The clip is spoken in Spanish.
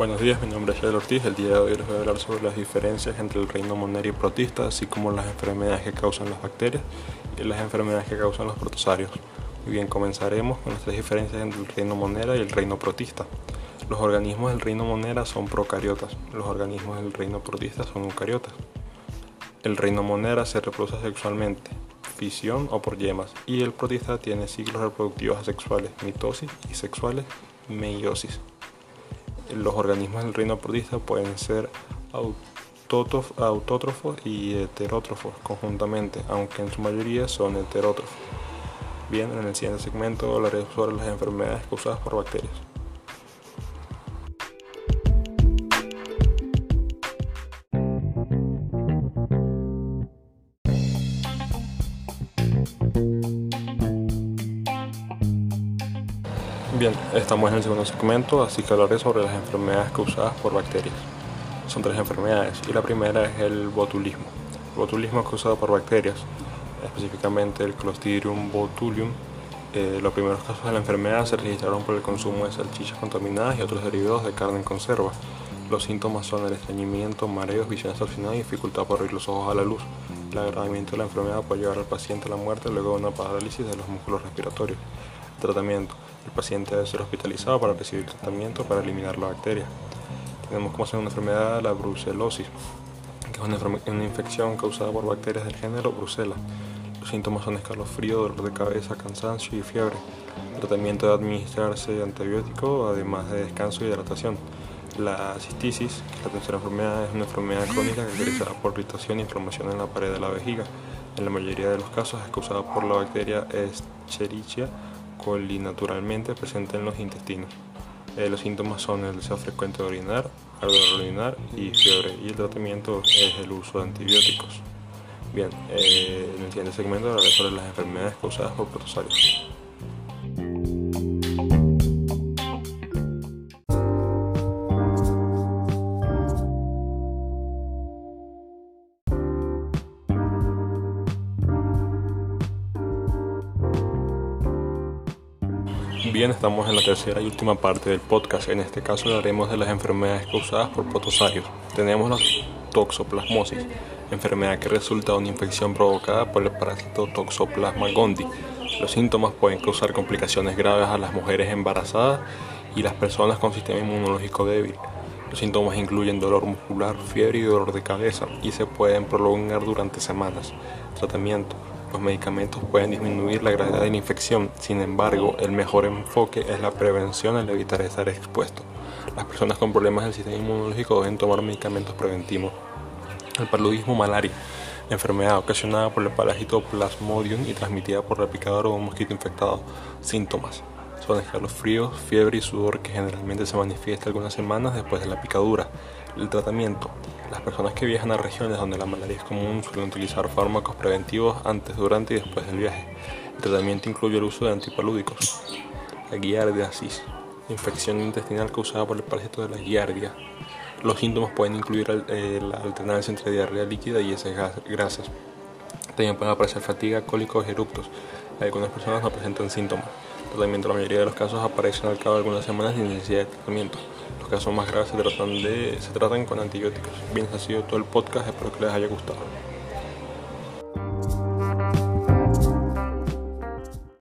Buenos días, mi nombre es Yael Ortiz. El día de hoy les voy a hablar sobre las diferencias entre el reino monera y protista, así como las enfermedades que causan las bacterias y las enfermedades que causan los protosarios. Muy bien, comenzaremos con las tres diferencias entre el reino monera y el reino protista. Los organismos del reino monera son procariotas, los organismos del reino protista son eucariotas. El reino monera se reproduce sexualmente, fisión o por yemas, y el protista tiene ciclos reproductivos asexuales, mitosis, y sexuales, meiosis los organismos del reino protista pueden ser autótrofos y heterótrofos conjuntamente, aunque en su mayoría son heterótrofos. Bien, en el siguiente segmento hablaré sobre las enfermedades causadas por bacterias. Bien, estamos en el segundo segmento, así que hablaré sobre las enfermedades causadas por bacterias. Son tres enfermedades y la primera es el botulismo. El botulismo es causado por bacterias, específicamente el Clostridium botulium. Eh, los primeros casos de la enfermedad se registraron por el consumo de salchichas contaminadas y otros derivados de carne en conserva. Los síntomas son el estreñimiento, mareos, visión distorsionada y dificultad por abrir los ojos a la luz. El agravamiento de la enfermedad puede llevar al paciente a la muerte luego de una parálisis de los músculos respiratorios. Tratamiento. El paciente debe ser hospitalizado para recibir tratamiento para eliminar la bacteria. Tenemos como segunda enfermedad la brucelosis, que es una, infección causada por bacterias del género Brucella. Los síntomas son escalofrío, dolor de cabeza, cansancio y fiebre. El tratamiento debe administrarse antibiótico, además de descanso y hidratación. La es la tercera enfermedad, es una enfermedad crónica caracterizada por irritación e inflamación en la pared de la vejiga. En la mayoría de los casos es causada por la bacteria Escherichia coli naturalmente presente en los intestinos. Eh, los síntomas son el deseo frecuente de orinar, ardor al orinar y fiebre. Y el tratamiento es el uso de antibióticos. Bien, eh, en el siguiente segmento hablaré sobre las enfermedades causadas por protosarios. Bien, estamos en la tercera y última parte del podcast. En este caso hablaremos de las enfermedades causadas por protosarios. Tenemos la toxoplasmosis, enfermedad que resulta de una infección provocada por el parásito Toxoplasma gondii. Los síntomas pueden causar complicaciones graves a las mujeres embarazadas y las personas con sistema inmunológico débil. Los síntomas incluyen dolor muscular, fiebre y dolor de cabeza y se pueden prolongar durante semanas. Tratamiento los medicamentos pueden disminuir la gravedad de la infección, sin embargo, el mejor enfoque es la prevención al evitar estar expuesto. Las personas con problemas del sistema inmunológico deben tomar medicamentos preventivos. El paludismo malaria, enfermedad ocasionada por el parásito Plasmodium y transmitida por la picadura de un mosquito infectado. Síntomas son escalofríos, fiebre y sudor que generalmente se manifiesta algunas semanas después de la picadura. El tratamiento. Las personas que viajan a regiones donde la malaria es común suelen utilizar fármacos preventivos antes, durante y después del viaje. El tratamiento incluye el uso de antipalúdicos. La giardiasis, infección intestinal causada por el parásito de la giardia. Los síntomas pueden incluir eh, la alternancia entre diarrea líquida y heces grasas. También pueden aparecer fatiga, cólicos y eructos. Algunas personas no presentan síntomas. Tratamiento en la mayoría de los casos aparecen al cabo de algunas semanas sin necesidad de tratamiento. Los casos más graves se tratan, se tratan con antibióticos. Bien, ha sido todo el podcast. Espero que les haya gustado.